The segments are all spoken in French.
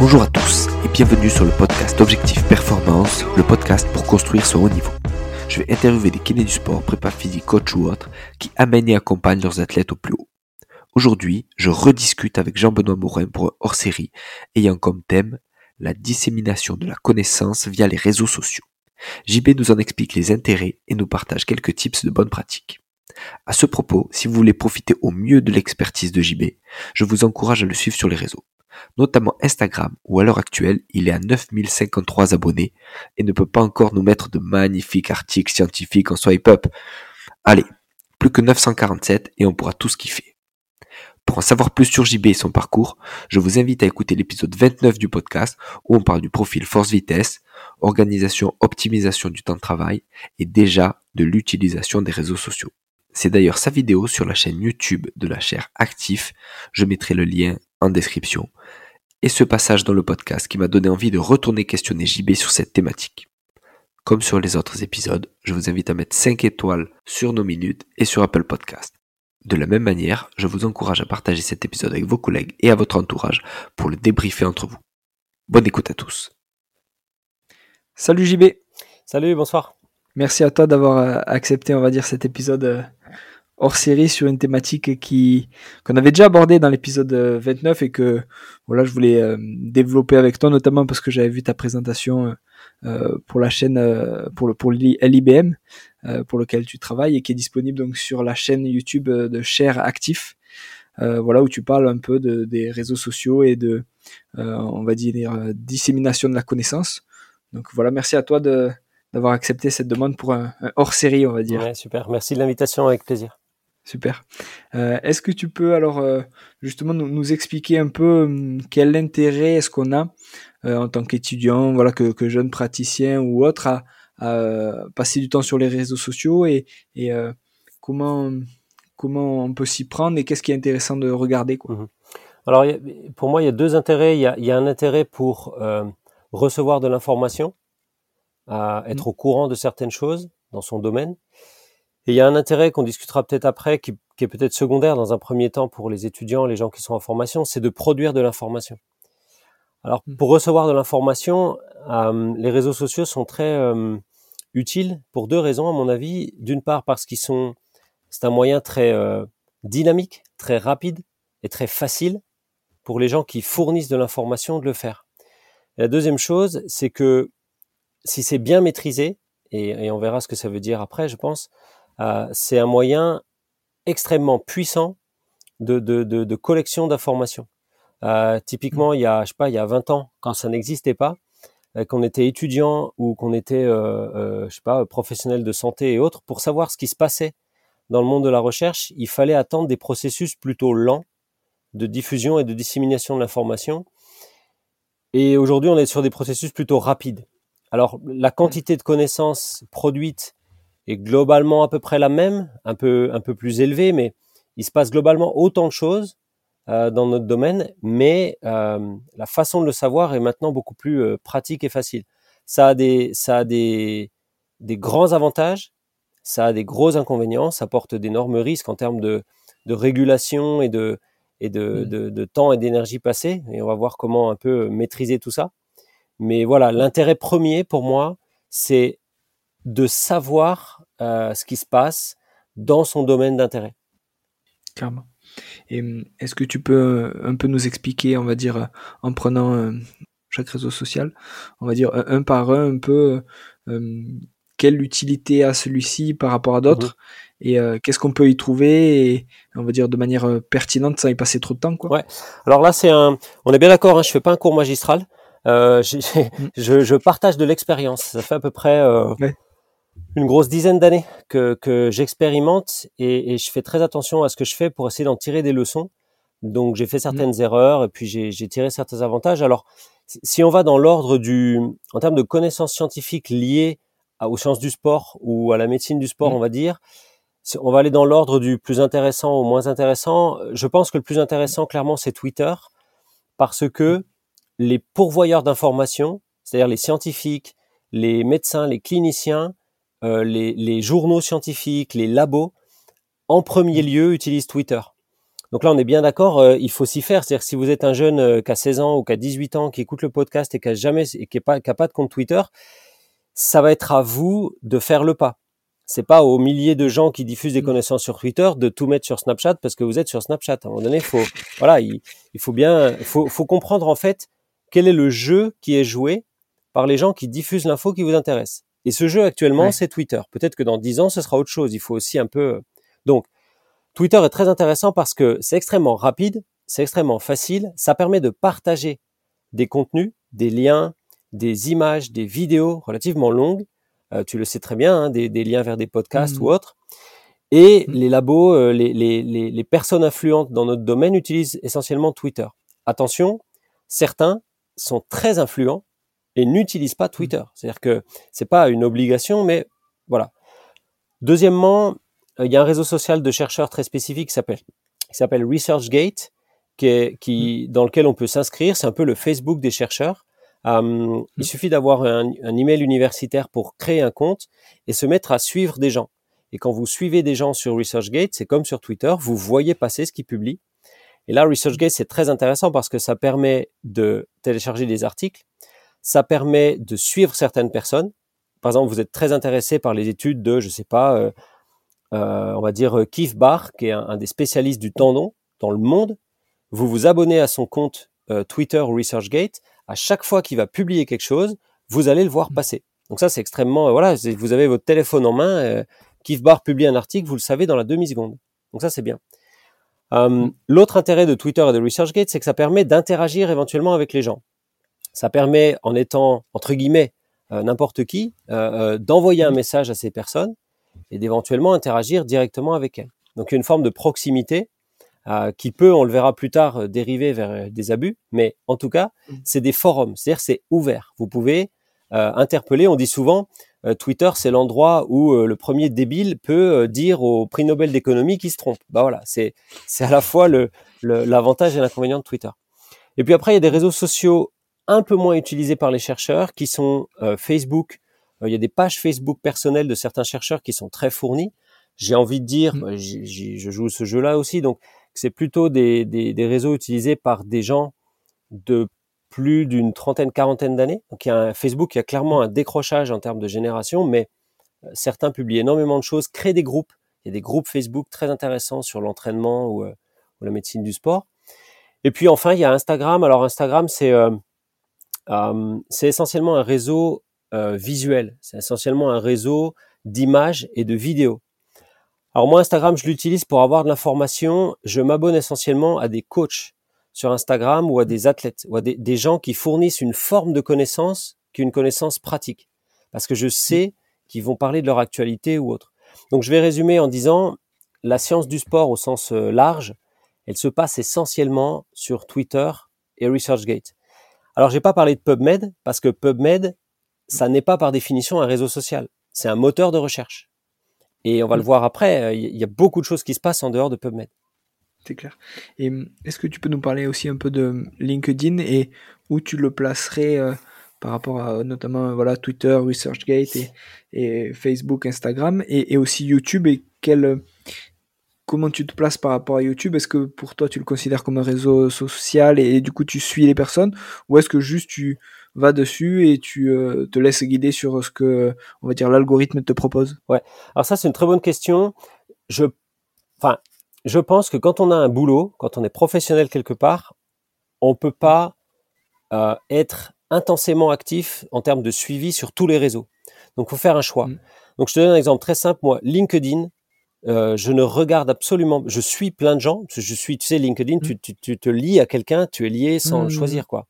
Bonjour à tous et bienvenue sur le podcast Objectif Performance, le podcast pour construire son haut niveau. Je vais interviewer des kinés du sport, prépa physique, coach ou autres, qui amènent et accompagnent leurs athlètes au plus haut. Aujourd'hui, je rediscute avec Jean-Benoît Morin pour hors-série ayant comme thème la dissémination de la connaissance via les réseaux sociaux. JB nous en explique les intérêts et nous partage quelques tips de bonnes pratiques. À ce propos, si vous voulez profiter au mieux de l'expertise de JB, je vous encourage à le suivre sur les réseaux, notamment Instagram, où à l'heure actuelle, il est à 9053 abonnés et ne peut pas encore nous mettre de magnifiques articles scientifiques en swipe up. Allez, plus que 947 et on pourra tout kiffer. Pour en savoir plus sur JB et son parcours, je vous invite à écouter l'épisode 29 du podcast où on parle du profil force-vitesse, organisation, optimisation du temps de travail et déjà de l'utilisation des réseaux sociaux. C'est d'ailleurs sa vidéo sur la chaîne YouTube de la chaire Actif, je mettrai le lien en description, et ce passage dans le podcast qui m'a donné envie de retourner questionner JB sur cette thématique. Comme sur les autres épisodes, je vous invite à mettre 5 étoiles sur nos minutes et sur Apple Podcast. De la même manière, je vous encourage à partager cet épisode avec vos collègues et à votre entourage pour le débriefer entre vous. Bonne écoute à tous. Salut JB. Salut, bonsoir. Merci à toi d'avoir euh, accepté, on va dire, cet épisode euh, hors série sur une thématique qui qu'on avait déjà abordée dans l'épisode 29 euh, et que voilà je voulais euh, développer avec toi notamment parce que j'avais vu ta présentation euh, pour la chaîne pour le pour l'IBM pour lequel tu travailles et qui est disponible donc sur la chaîne YouTube de Cher Actif. Voilà où tu parles un peu de, des réseaux sociaux et de on va dire dissémination de la connaissance. Donc voilà merci à toi de d'avoir accepté cette demande pour un, hors série on va dire. Super. Merci de l'invitation avec plaisir Super. Euh, est-ce que tu peux alors euh, justement nous, expliquer un peu hum, quel intérêt est-ce qu'on a euh, en tant qu'étudiant, voilà, que, que, jeune praticien ou autre, à, passer du temps sur les réseaux sociaux et, et comment comment on peut s'y prendre et qu'est-ce qui est intéressant de regarder quoi? Mmh alors pour moi, il y a deux intérêts. Il y a, il y a un intérêt pour recevoir de l'information, à être mmh. au courant de certaines choses dans son domaine. Et il y a un intérêt qu'on discutera peut-être après, qui, est peut-être secondaire dans un premier temps pour les étudiants, les gens qui sont en formation, c'est de produire de l'information. Alors, mmh. pour recevoir de l'information, euh, les réseaux sociaux sont très euh, utiles pour deux raisons, à mon avis. D'une part, parce qu'ils sont, c'est un moyen très euh, dynamique, très rapide et très facile pour les gens qui fournissent de l'information de le faire. la deuxième chose, c'est que si c'est bien maîtrisé, et, et, on verra ce que ça veut dire après, je pense, c'est un moyen extrêmement puissant de, de, de, de collection d'informations. Euh, typiquement, il y a, je sais pas, il y a 20 ans, quand ça n'existait pas, euh, qu'on était étudiant ou qu'on était, euh, euh, je sais pas, professionnel de santé et autres, pour savoir ce qui se passait dans le monde de la recherche, il fallait attendre des processus plutôt lents de diffusion et de dissémination de l'information. Et aujourd'hui, on est sur des processus plutôt rapides. Alors, la quantité de connaissances produites est globalement à peu près la même, un peu, un peu plus élevée, mais il se passe globalement autant de choses euh, dans notre domaine, mais euh, la façon de le savoir est maintenant beaucoup plus euh, pratique et facile. Ça a des, ça a des, des grands avantages, ça a des gros inconvénients, ça porte d'énormes risques en termes de, de régulation et de, et de, mmh. de, de temps et d'énergie passée, et on va voir comment un peu maîtriser tout ça. Mais voilà, l'intérêt premier pour moi, c'est de savoir euh, ce qui se passe dans son domaine d'intérêt. Clairement. Et hum, est-ce que tu peux euh, un peu nous expliquer, on va dire, euh, en prenant chaque réseau social, on va dire un, par un, un peu hum, quelle utilité a celui-ci par rapport à d'autres mmh. et qu'est-ce qu'on peut y trouver et on va dire de manière pertinente sans y passer trop de temps quoi. Ouais. Alors là c'est un, on est bien d'accord, hein, je fais pas un cours magistral, euh, mmh. je, je, partage de l'expérience. Ça fait à peu près euh, une grosse dizaine d'années que, que j'expérimente et, et, je fais très attention à ce que je fais pour essayer d'en tirer des leçons. Donc j'ai fait mmh. certaines erreurs et puis j'ai tiré certains avantages. Alors si on va dans l'ordre du, en termes de connaissances scientifiques liées aux sciences du sport ou à la médecine du sport, mmh. on va dire, on va aller dans l'ordre du plus intéressant au moins intéressant. Je pense que le plus intéressant, clairement, c'est Twitter parce que mmh. les pourvoyeurs d'informations, c'est-à-dire les scientifiques, les médecins, les cliniciens, euh, les, journaux scientifiques, les labos, en premier mmh. lieu, utilisent Twitter. Donc là, on est bien d'accord, euh, il faut s'y faire. C'est-à-dire si vous êtes un jeune euh, qui a 16 ans ou qui a 18 ans, qui écoute le podcast et qui a jamais et qui n'a pas, pas de compte Twitter, ça va être à vous de faire le pas. C'est pas aux milliers de gens qui diffusent des mm. connaissances sur Twitter de tout mettre sur Snapchat parce que vous êtes sur Snapchat. À un moment donné, faut, voilà, il, faut bien, faut, faut comprendre en fait quel est le jeu qui est joué par les gens qui diffusent l'info qui vous intéresse. Et ce jeu actuellement, c'est Twitter. Peut-être que dans 10 ans, ce sera autre chose. Il faut aussi un peu. Donc, Twitter est très intéressant parce que c'est extrêmement rapide, c'est extrêmement facile, ça permet de partager des contenus, des liens, des images, des vidéos relativement longues. Euh, tu le sais très bien, hein, des, liens vers des podcasts mmh. ou autres. Et mmh. les labos, euh, les, les, personnes influentes dans notre domaine utilisent essentiellement Twitter. Attention, certains sont très influents et n'utilisent pas Twitter. Mmh. C'est-à-dire que c'est pas une obligation, mais voilà. Deuxièmement, euh, il y a un réseau social de chercheurs très spécifique qui s'appelle qui s'appelle ResearchGate, qui, est, qui dans lequel on peut s'inscrire. C'est un peu le Facebook des chercheurs. Euh, il suffit d'avoir un, un, email universitaire pour créer un compte et se mettre à suivre des gens. Et quand vous suivez des gens sur ResearchGate, c'est comme sur Twitter, vous voyez passer ce qu'ils publient. Et là, ResearchGate, c'est très intéressant parce que ça permet de télécharger des articles, ça permet de suivre certaines personnes. Par exemple, vous êtes très intéressé par les études de, je sais pas, euh, euh, on va dire Keith Barr, qui est un, des spécialistes du tendon dans le monde. Vous vous abonnez à son compte euh, Twitter ResearchGate. À chaque fois qu'il va publier quelque chose, vous allez le voir passer. Donc ça, c'est extrêmement, voilà, vous avez votre téléphone en main. Keith Barr publie un article, vous le savez dans la demi seconde. Donc ça, c'est bien. L'autre intérêt de Twitter et de ResearchGate, c'est que ça permet d'interagir éventuellement avec les gens. Ça permet, en étant entre guillemets euh, n'importe qui, euh, euh, d'envoyer un message à ces personnes et d'éventuellement interagir directement avec elles. Donc il y a une forme de proximité qui peut, on le verra plus tard, dériver vers des abus, mais en tout cas, c'est des forums, c'est-à-dire c'est ouvert. Vous pouvez interpeller, on dit souvent, Twitter, c'est l'endroit où le premier débile peut dire au prix Nobel d'économie qu'il se trompe. Bah voilà, c'est à la fois le l'avantage et l'inconvénient de Twitter. Et puis après, il y a des réseaux sociaux un peu moins utilisés par les chercheurs, qui sont euh, Facebook. Euh, il y a des pages Facebook personnelles de certains chercheurs qui sont très fournies. J'ai envie de dire, mmh. je joue ce jeu-là aussi, donc c'est plutôt des, des, réseaux utilisés par des gens de plus d'une trentaine, quarantaine d'années. Donc il y a un Facebook, il y a clairement un décrochage en termes de génération, mais euh, certains publient énormément de choses, créent des groupes. Il y a des groupes Facebook très intéressants sur l'entraînement ou, ou, la médecine du sport. Et puis enfin, il y a Instagram. Alors Instagram, c'est euh, c'est essentiellement un réseau euh, visuel, c'est essentiellement un réseau d'images et de vidéos. Alors moi, Instagram, je l'utilise pour avoir de l'information. Je m'abonne essentiellement à des coachs sur Instagram ou à des athlètes ou à des, gens qui fournissent une forme de connaissance qui est une connaissance pratique. Parce que je sais qu'ils vont parler de leur actualité ou autre. Donc je vais résumer en disant, la science du sport au sens euh, large, elle se passe essentiellement sur Twitter et ResearchGate. Alors, j'ai pas parlé de PubMed parce que PubMed, ça n'est pas par définition un réseau social. C'est un moteur de recherche. Et on va le mm. voir après, euh, il y a beaucoup de choses qui se passent en dehors de PubMed. C'est clair. Et hum, est-ce que tu peux nous parler aussi un peu de LinkedIn et où tu le placerais euh, par rapport à notamment voilà Twitter, ResearchGate et, Facebook, Instagram et, et, aussi YouTube et quel comment tu te places par rapport à YouTube? Est-ce que pour toi tu le considères comme un réseau social et, du coup tu suis les personnes? Ou est-ce que juste tu vas dessus et tu euh, te laisses guider sur ce que on va dire l'algorithme te propose? Ouais. Alors ça c'est une très bonne question. Je enfin, je pense que quand on a un boulot, quand on est professionnel quelque part, on peut pas euh, être intensément actif en termes de suivi sur tous les réseaux. Donc faut faire un choix. Mmh. Donc je te donne un exemple très simple moi, LinkedIn, euh, je ne regarde absolument, je suis plein de gens, je suis, tu sais, LinkedIn, mmh. tu, tu, te lis à quelqu'un, tu es lié sans le mmh. choisir, quoi.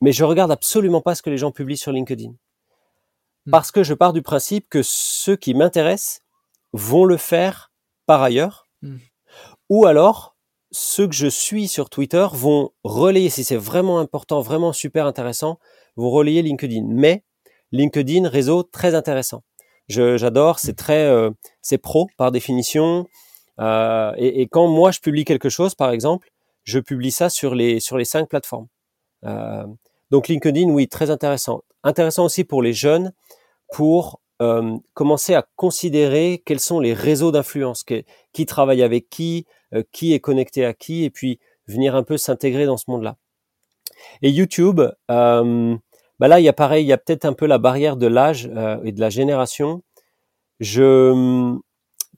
Mais je regarde absolument pas ce que les gens publient sur LinkedIn. Mmh. Parce que je pars du principe que ceux qui m'intéressent vont le faire par ailleurs. Ou alors, ceux que je suis sur Twitter vont relayer, si c'est vraiment important, vraiment super intéressant, vont relayer LinkedIn. Mais LinkedIn, réseau très intéressant j'adore, c'est très, euh, c'est pro par définition. Euh, et, et, quand moi je publie quelque chose, par exemple, je publie ça sur les sur les cinq plateformes. Euh, donc LinkedIn, oui, très intéressant. Intéressant aussi pour les jeunes, pour euh, commencer à considérer quels sont les réseaux d'influence, qui travaille avec qui, euh, qui est connecté à qui, et puis venir un peu s'intégrer dans ce monde-là. Et YouTube, euh, bah là, il y a pareil, il y a peut-être un peu la barrière de l'âge euh, et de la génération. Je,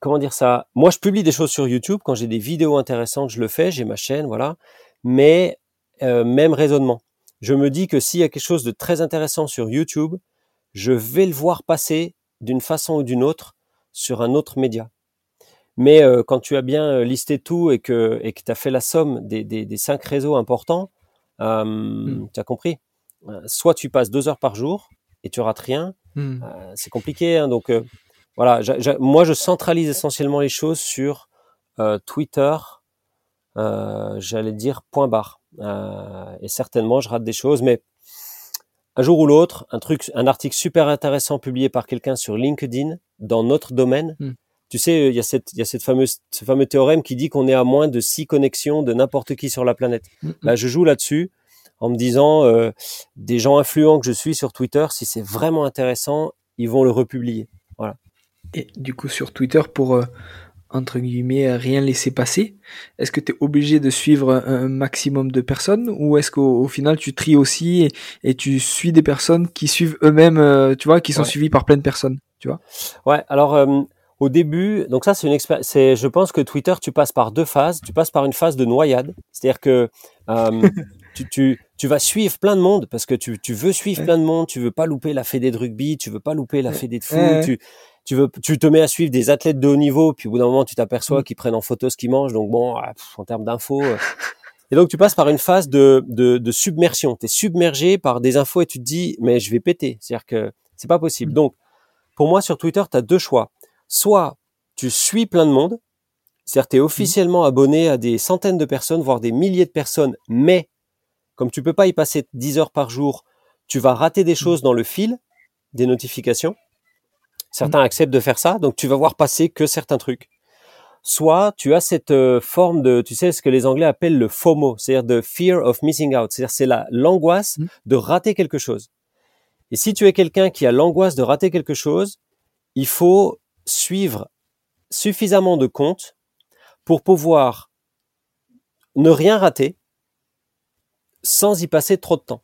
comment dire ça? Moi, je publie des choses sur YouTube quand j'ai des vidéos intéressantes, je le fais, j'ai ma chaîne, voilà. Mais euh, même raisonnement. Je me dis que s'il y a quelque chose de très intéressant sur YouTube, je vais le voir passer d'une façon ou d'une autre sur un autre média. Mais euh, quand tu as bien euh, listé tout et que et que tu as fait la somme des, des, des cinq réseaux importants, euh, Mm. tu as compris? Euh, Soit tu passes deux heures par jour et tu rates rien, Hmm. euh, c'est compliqué. hein, donc euh, voilà, moi je centralise essentiellement les choses sur Twitter, j'allais dire point barre. Et certainement je rate des choses, mais un jour ou l'autre, un truc, un article super intéressant publié par quelqu'un sur LinkedIn dans notre domaine. Hmm. Tu sais, il y a cette, il y a cette fameuse, ce fameux théorème qui dit qu'on est à moins de six connexions de n'importe qui sur la planète. Hmm. Bah, je joue là-dessus en me disant euh, des gens influents que je suis sur Twitter, si c'est vraiment intéressant, ils vont le republier. Et du coup, sur Twitter, pour, euh, entre guillemets, rien laisser passer, est-ce que tu es obligé de suivre un, maximum de personnes ou est-ce qu'au au final, tu tries aussi et, et tu suis des personnes qui suivent eux-mêmes, euh, tu vois, qui sont Ouais. suivies par plein de personnes, tu vois? Ouais, alors euh, au début, donc ça c'est une expérience. C'est, je pense que Twitter, tu passes par deux phases. Tu passes par une phase de noyade, c'est-à-dire que euh, tu, tu, tu vas suivre plein de monde parce que tu, tu veux suivre Ouais. plein de monde. Tu veux pas louper la fédé de rugby, tu veux pas louper la fédé de foot. Ouais. Tu, tu veux, tu te mets à suivre des athlètes de haut niveau, puis au bout d'un moment, tu t'aperçois Mm. qu'ils prennent en photo ce qu'ils mangent. Donc bon, ah, en termes d'infos. euh. Et donc tu passes par une phase de, de, de submersion. Tu es submergé par des infos et tu te dis, mais je vais péter. C'est-à-dire que c'est pas possible. Mm. Donc pour moi, sur Twitter, tu as deux choix. Soit tu suis plein de monde, c'est-à-dire tu es officiellement abonné à des centaines de personnes, voire des milliers de personnes, mais comme tu peux pas y passer 10 heures par jour, tu vas rater des choses dans le fil, des notifications. Certains acceptent de faire ça, donc tu vas voir passer que certains trucs. Soit tu as cette euh, forme de, tu sais, ce que les Anglais appellent le FOMO, c'est-à-dire de fear of missing out, c'est-à-dire c'est la l'angoisse Mm. de rater quelque chose. Et si tu es quelqu'un qui a l'angoisse de rater quelque chose, il faut suivre suffisamment de comptes pour pouvoir ne rien rater sans y passer trop de temps.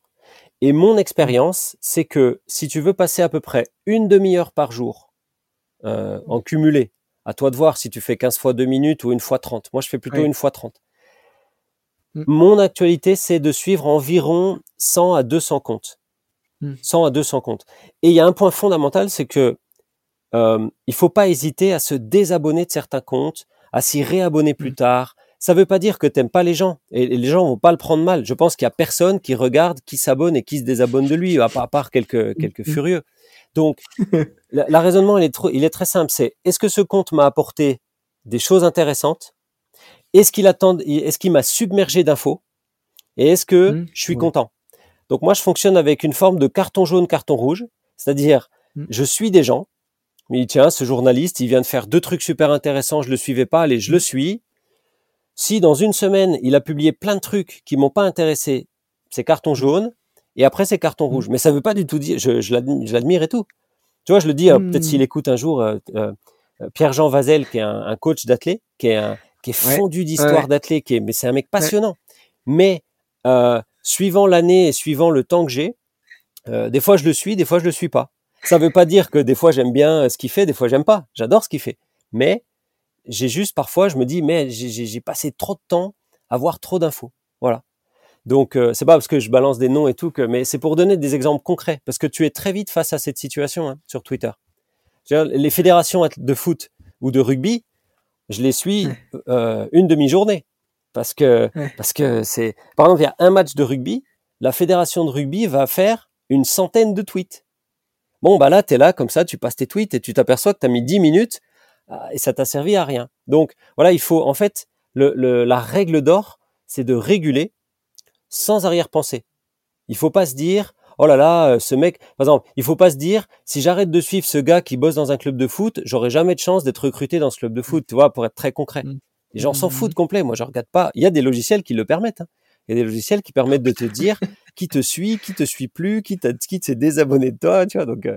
Et mon expérience, c'est que si tu veux passer à peu près une demi-heure par jour euh, en cumulé, à toi de voir si tu fais 15 fois 2 minutes ou une fois 30. Moi, je fais plutôt Oui. une fois 30. Mm. Mon actualité, c'est de suivre environ 100 à 200 comptes. Mm. 100 à 200 comptes. Et il y a un point fondamental, c'est que euh, il faut pas hésiter à se désabonner de certains comptes, à s'y réabonner plus Mm. tard. Ça veut pas dire que t'aimes pas les gens et les gens vont pas le prendre mal. Je pense qu'il y a personne qui regarde, qui s'abonne et qui se désabonne de lui, à part, à part quelques quelques furieux. Donc, la, la raisonnement, il est, trop, il est très simple. C'est est-ce que ce compte m'a apporté des choses intéressantes? Est-ce qu'il attend Est-ce qu'il m'a submergé d'infos? Et est-ce que Mm. je suis Ouais. content? Donc moi, je fonctionne avec une forme de carton jaune, carton rouge, c'est-à-dire Mm. je suis des gens. Mais tiens, ce journaliste, il vient de faire deux trucs super intéressants, je le suivais pas, allez, je le suis. Si dans une semaine, il a publié plein de trucs qui m'ont pas intéressé, c'est carton jaune, et après c'est carton rouge. Mais ça veut pas du tout dire, je, je l'admi- je l'admire et tout. Tu vois, je le dis, euh, Mm. peut-être s'il écoute un jour, euh, euh, Pierre-Jean Vazel, qui est un, un coach d'athlètes, qui est un, qui est Ouais. fondu d'histoire Ouais. qui est, mais c'est un mec passionnant. Mais euh, suivant l'année et suivant le temps que j'ai, des fois je le suis, des fois je le suis pas. Ça veut pas dire que des fois j'aime bien ce qu'il fait, des fois j'aime pas. J'adore ce qu'il fait. Mais j'ai juste parfois, je me dis, mais j'ai- passé trop de temps à voir trop d'infos. Voilà. Donc euh, c'est pas parce que je balance des noms et tout que, mais c'est pour donner des exemples concrets parce que tu es très vite face à cette situation hein, sur Twitter. Les fédérations de foot ou de rugby, je les suis euh, une demi-journée parce que Ouais. parce que c'est par exemple il y a un match de rugby, la fédération de rugby va faire une centaine de tweets. Bon bah là tu es là comme ça, tu passes tes tweets et tu t'aperçois que tu as mis 10 minutes et ça t'a servi à rien. Donc voilà, il faut en fait le, le- la règle d'or, c'est de réguler sans arrière-pensée. Il faut pas se dire oh là là, euh, ce mec, par exemple, il faut pas se dire si j'arrête de suivre ce gars qui bosse dans un club de foot, j'aurai jamais de chance d'être recruté dans ce club de foot, tu vois, pour être très concret. Mm. Les gens s'en Mm. foutent complet. Moi, je regarde pas. Il y a des logiciels qui le permettent. hein. Il y a des logiciels qui permettent de te dire qui te suit, qui te suit plus, qui, qui s'est désabonné de toi, tu vois. Donc, euh,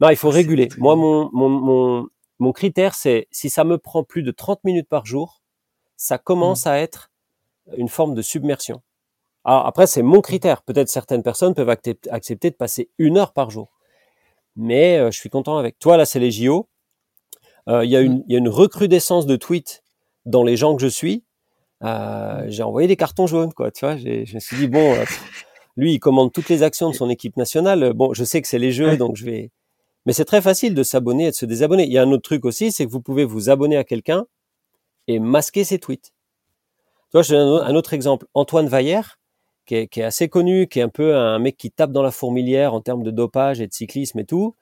non, il faut réguler. Moi, mon, mon, mon, mon critère, c'est si ça me prend plus de 30 minutes par jour, ça commence mmh. à être une forme de submersion. Alors après, c'est mon critère. Peut-être certaines personnes peuvent accepter de passer une heure par jour. Mais euh, je suis content avec. Toi, là, c'est les JO. Euh, il y, a une, y a une recrudescence de tweets dans les gens que je suis. Euh, j'ai envoyé des cartons jaunes, quoi. Tu vois, je me suis dit bon, lui, il commande toutes les actions de son équipe nationale. Bon, je sais que c'est les jeux, donc je vais. Mais c'est très facile de s'abonner et de se désabonner. Il y a un autre truc aussi, c'est que vous pouvez vous abonner à quelqu'un et masquer ses tweets. Tu vois, je donne un autre exemple. Antoine Vaillère, qui est, qui est, assez connu, qui est un peu un mec qui tape dans la fourmilière en termes de dopage et de cyclisme et tout.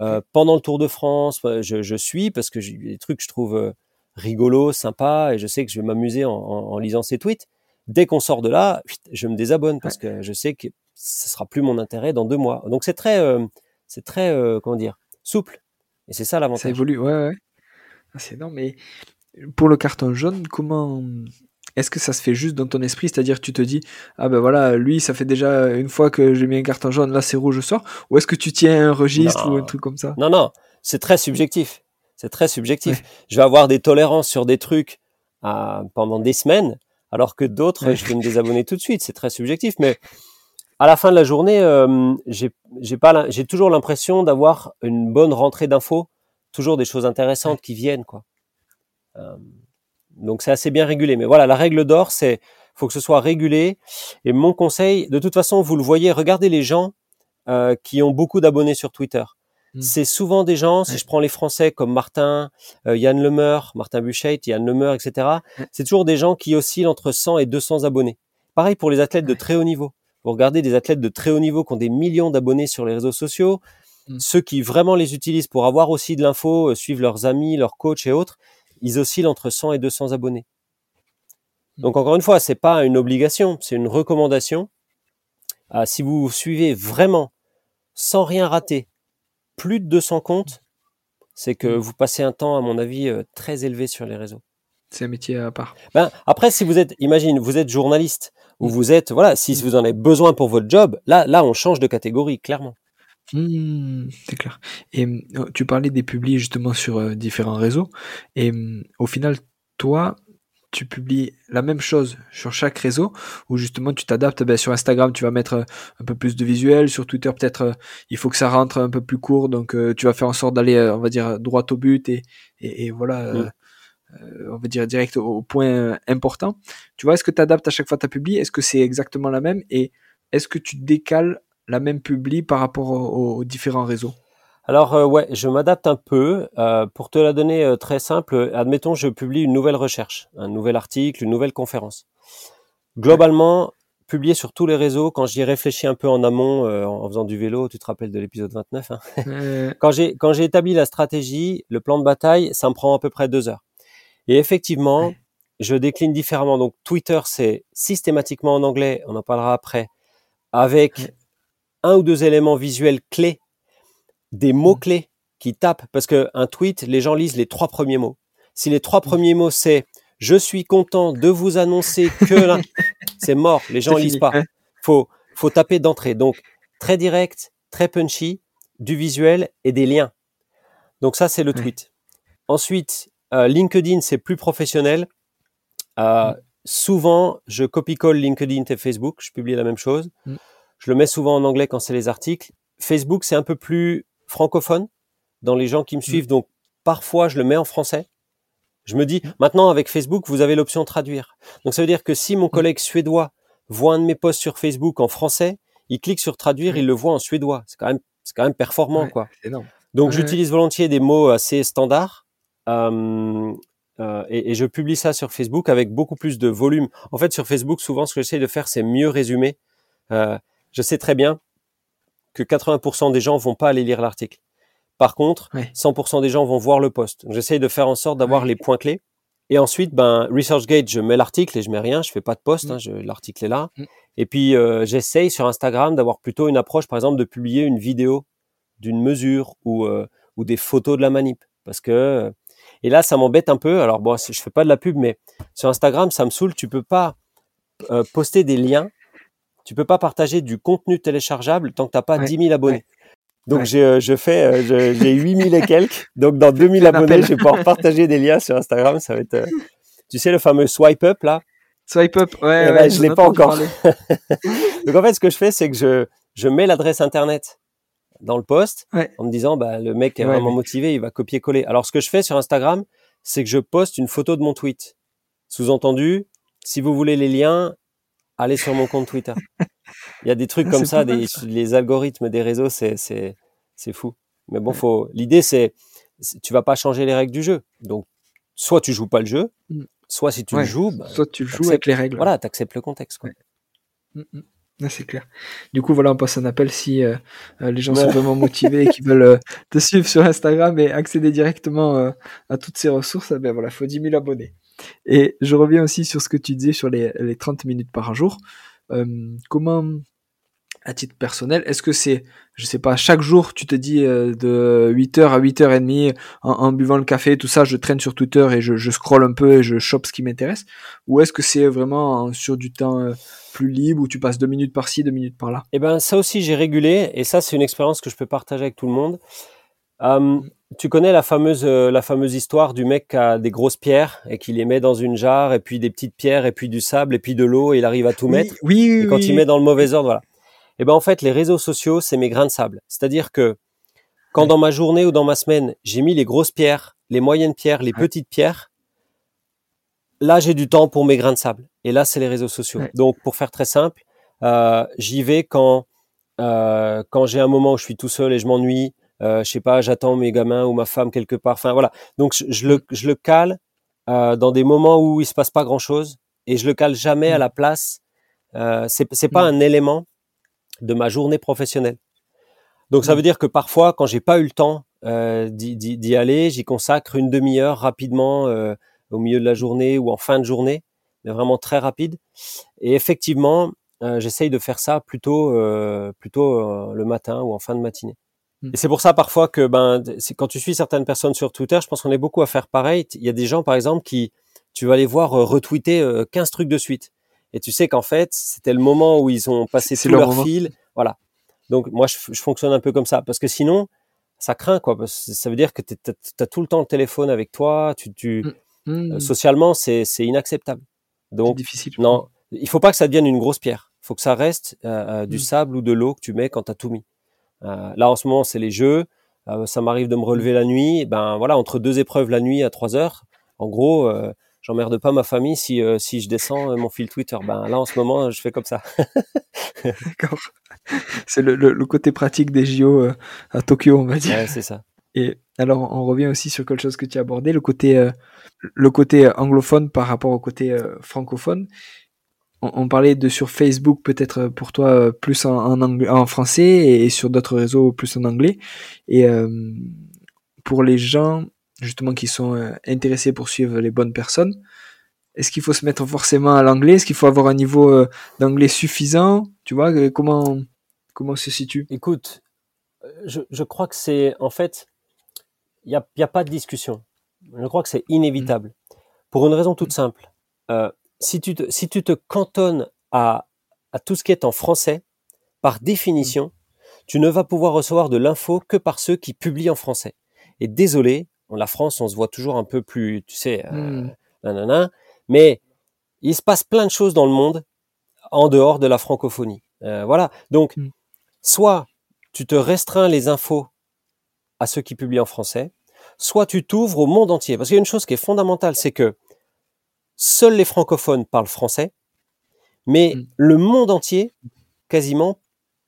Euh, pendant le Tour de France, euh, je, je suis parce que j'ai des trucs que je trouve euh, rigolos, sympas, et je sais que je vais m'amuser en, en, en, lisant ses tweets. Dès qu'on sort de là, je me désabonne parce que je sais que ce sera plus mon intérêt dans deux mois. Donc c'est très, euh, c'est très, euh, comment dire, souple. Et c'est ça l'avantage. Ça évolue, ouais, ouais. Ah, c'est énorme. Mais pour le carton jaune, comment est-ce que ça se fait juste dans ton esprit? C'est-à-dire tu te dis ah ben voilà lui ça fait déjà une fois que j'ai mis un carton jaune là c'est rouge je sors ou est-ce que tu tiens un registre ou un truc comme ça? Non non c'est très subjectif c'est très subjectif. Ouais. Je vais avoir des tolérances sur des trucs euh, pendant des semaines alors que d'autres ouais. je vais me désabonner tout de suite c'est très subjectif mais à la fin de la journée euh, j'ai pas j'ai toujours l'impression d'avoir une bonne rentrée d'infos toujours des choses intéressantes qui viennent quoi. Euh, donc c'est assez bien régulé. Mais voilà, la règle d'or, c'est faut que ce soit régulé. Et mon conseil, de toute façon, vous le voyez, regardez les gens euh, qui ont beaucoup d'abonnés sur Twitter. Mmh. C'est souvent des gens, si je prends les Français comme Martin, euh, Yann Lemeur, Martin Buchet, Yann Lemeur, etc., c'est toujours des gens qui oscillent entre 100 et 200 abonnés. Pareil pour les athlètes de très haut niveau. Vous regardez des athlètes de très haut niveau qui ont des millions d'abonnés sur les réseaux sociaux, mmh. ceux qui vraiment les utilisent pour avoir aussi de l'info, euh, suivre leurs amis, leurs coachs et autres, ils oscillent entre 100 et 200 abonnés. Donc encore une fois, c'est pas une obligation, c'est une recommandation. Euh, si vous suivez vraiment, sans rien rater, plus de 200 comptes, c'est que vous passez un temps, à mon avis, euh, très élevé sur les réseaux. C'est un métier à part. Ben, après, si vous êtes, imagine, vous êtes journaliste, ou vous êtes, voilà, si vous en avez besoin pour votre job, là, là, on change de catégorie, clairement. Mmh, c'est clair. Et euh, tu parlais des publis justement sur euh, différents réseaux. Et euh, au final, toi, tu publies la même chose sur chaque réseau ou justement tu t'adaptes ben, sur Instagram tu vas mettre un peu plus de visuel sur Twitter peut-être il faut que ça rentre un peu plus court donc tu vas faire en sorte d'aller on va dire droit au but et, et, et voilà mmh. Euh, on va dire direct au, point important tu vois est-ce que tu adaptes à chaque fois ta publi? Est-ce que c'est exactement la même? Et est-ce que tu décales la même publi par rapport aux, aux différents réseaux? Alors euh, ouais, je m'adapte un peu. Euh, pour te la donner euh, très simple, admettons je publie une nouvelle recherche, un nouvel article, une nouvelle conférence. Globalement, publier sur tous les réseaux, quand j'y réfléchis un peu en amont, euh, en faisant du vélo, tu te rappelles de l'épisode 29, hein? Euh... quand j'ai quand j'ai établi la stratégie, le plan de bataille, ça me prend à peu près deux heures. Et effectivement, ouais. je décline différemment. Donc Twitter, c'est systématiquement en anglais, on en parlera après, avec ouais un ou deux éléments visuels clés, des mmh. mots-clés qui tapent, parce qu'un tweet, les gens lisent les trois premiers mots. Si les trois mmh. premiers mots, c'est je suis content de vous annoncer que là, c'est mort, les gens lisent pas. Faut, faut taper d'entrée. Donc, très direct, très punchy, du visuel et des liens. Donc ça, c'est le tweet. Ensuite, euh, LinkedIn, c'est plus professionnel. Euh, mmh. Souvent, je copie-colle LinkedIn et Facebook, je publie la même chose. Mmh. Je le mets souvent en anglais quand c'est les articles. Facebook, c'est un peu plus francophone dans les gens qui me mmh. suivent. Donc, parfois, je le mets en français. Je me dis, maintenant, avec Facebook, vous avez l'option traduire. Donc, ça veut dire que si mon collègue suédois voit un de mes posts sur Facebook en français, il clique sur traduire, il le voit en suédois. C'est quand même, c'est quand même performant, ouais, quoi. Donc, ouais, j'utilise volontiers des mots assez standards. Euh, euh, et, et, je publie ça sur Facebook avec beaucoup plus de volume. En fait, sur Facebook, souvent, ce que j'essaie de faire, c'est mieux résumer. Euh, je sais très bien que 80% des gens vont pas aller lire l'article. Par contre, ouais. 100% des gens vont voir le post. J'essaye de faire en sorte d'avoir les points clés. Et ensuite, ben, ResearchGate, je mets l'article et je mets rien, je fais pas de post, mm. hein, l'article est là. Mm. Et puis, euh, j'essaye sur Instagram d'avoir plutôt une approche, par exemple, de publier une vidéo d'une mesure ou, ou des photos de la manip. Parce que, et là, ça m'embête un peu. Alors, bon, je fais pas de la pub, mais sur Instagram, ça me saoule. Tu peux pas euh, poster des liens. Tu peux pas partager du contenu téléchargeable tant que t'as pas Ouais, 10 000 abonnés. Donc Ouais. j'ai, euh, je fais, euh, je- j'ai 8 000 et quelques. Donc dans 2000 Un abonnés, je vais pouvoir partager des liens sur Instagram. Ça va être, euh, tu sais, le fameux swipe up là? Swipe up, ouais, Eh ben, je l'ai ai pas encore. Donc en fait, ce que je fais, c'est que je, je mets l'adresse internet dans le post Ouais. en me disant, bah, le mec est Ouais, vraiment mais- motivé, il va copier-coller. Alors ce que je fais sur Instagram, c'est que je poste une photo de mon tweet. Sous-entendu, si vous voulez les liens, allez sur mon compte Twitter. Il y a des trucs Ah, comme ça, des, les algorithmes des réseaux, c'est, c'est, c'est fou. Mais bon, Ouais. faut, l'idée, c'est, tu vas pas changer les règles du jeu. Donc, soit tu joues pas le jeu, Mm. soit si tu le joues, bah, Soit tu le joues avec les règles. voilà, t'acceptes le contexte, quoi. Mm, mm. Ouais, c'est clair. Du coup, voilà, on passe un appel si euh, euh, les gens sont vraiment motivés et qui veulent euh, te suivre sur Instagram et accéder directement euh, à toutes ces ressources. eh Ben voilà, faut 10 000 abonnés. Et je reviens aussi sur ce que tu disais sur les, les 30 minutes par jour. Euh, comment, à titre personnel, est-ce que c'est, je sais pas, chaque jour, tu te dis euh, de 8h à 8h30, en, en buvant le café, tout ça, je traîne sur Twitter et je, je scrolle un peu et je chope ce qui m'intéresse? Ou est-ce que c'est vraiment sur du temps euh, plus libre où tu passes deux minutes par-ci, deux minutes par-là? Eh ben, ça aussi, j'ai régulé, et ça, c'est une expérience que je peux partager avec tout le monde. Euh, tu connais la fameuse, euh, la fameuse histoire du mec qui a des grosses pierres et qui les met dans une jarre, et puis des petites pierres, et puis du sable, et puis de l'eau, et il arrive à tout mettre? Oui, oui, Et quand il met dans le mauvais ordre, voilà. Et ben en fait, les réseaux sociaux, c'est mes grains de sable. C'est-à-dire que quand Ouais. dans ma journée ou dans ma semaine, j'ai mis les grosses pierres, les moyennes pierres, les Ouais. petites pierres, là j'ai du temps pour mes grains de sable. Et là, c'est les réseaux sociaux. Ouais. Donc, pour faire très simple, euh, j'y vais quand euh, quand j'ai un moment où je suis tout seul et je m'ennuie. Euh, je sais pas, j'attends mes gamins ou ma femme quelque part. Enfin voilà. Donc je, je le je le cale euh, dans des moments où il se passe pas grand chose et je le cale jamais à Mm. la place. Euh, c'est c'est pas Mm. un élément de ma journée professionnelle. Donc ça Mm. veut dire que parfois, quand j'ai pas eu le temps euh, d'y- aller, j'y consacre une demi-heure rapidement euh, au milieu de la journée ou en fin de journée, mais vraiment très rapide. Et effectivement, euh, j'essaye de faire ça plutôt euh, plutôt le matin ou en fin de matinée. Mm. Et c'est pour ça parfois que ben quand tu suis certaines personnes sur Twitter, je pense qu'on est beaucoup à faire pareil. Il y a des gens par exemple qui tu vas les voir retweeter euh, 15 trucs de suite. Et tu sais qu'en fait, c'était le moment où ils ont passé tout leur leur fil. Voilà. Donc moi, je, je fonctionne un peu comme ça. Parce que sinon, ça craint, quoi. Parce que ça veut dire que tu as tout le temps le téléphone avec toi. Tu, tu, Mm. euh, socialement, c'est inacceptable. Donc, difficile. non, il faut pas que ça devienne une grosse pierre. Il faut que ça reste euh, euh, du Mm. sable ou de l'eau que tu mets quand tu as tout mis. Euh, là, en ce moment, c'est les jeux. Ça m'arrive de me relever la nuit. Ben voilà, entre deux épreuves la nuit à 3 heures, en gros, euh, j'emmerde pas ma famille si, euh, si je descends euh, mon fil Twitter. Ben là, en ce moment, je fais comme ça. D'accord. C'est le, le, le côté pratique des JO euh, à Tokyo, on va dire. Ouais, c'est ça. Et alors, on revient aussi sur quelque chose que tu as abordé, le côté, euh, le côté anglophone par rapport au côté euh, francophone. On, on parlait de sur Facebook, peut-être euh, pour toi euh, plus en, en, anglais, en français et, sur d'autres réseaux plus en anglais. Et euh, pour les gens justement qui sont euh, intéressés pour suivre les bonnes personnes, est-ce qu'il faut se mettre forcément à l'anglais? Est-ce qu'il faut avoir un niveau euh, d'anglais suffisant? Tu vois, euh, comment, comment on se situe? Écoute, je, je crois que c'est en fait, il n'y a, y a pas de discussion. Je crois que c'est inévitable. Pour une raison toute simple. Euh, si, tu te, si tu te cantonnes à, à tout ce qui est en français, par définition, tu ne vas pouvoir recevoir de l'info que par ceux qui publient en français. Et désolé, la France, on se voit toujours un peu plus, tu sais, euh, Mm. nanana, mais il se passe plein de choses dans le monde en dehors de la francophonie. Euh, voilà. Donc, Mm. soit tu te restreins les infos à ceux qui publient en français, soit tu t'ouvres au monde entier. Parce qu'il y a une chose qui est fondamentale, c'est que seuls les francophones parlent français, mais Mm. le monde entier, quasiment,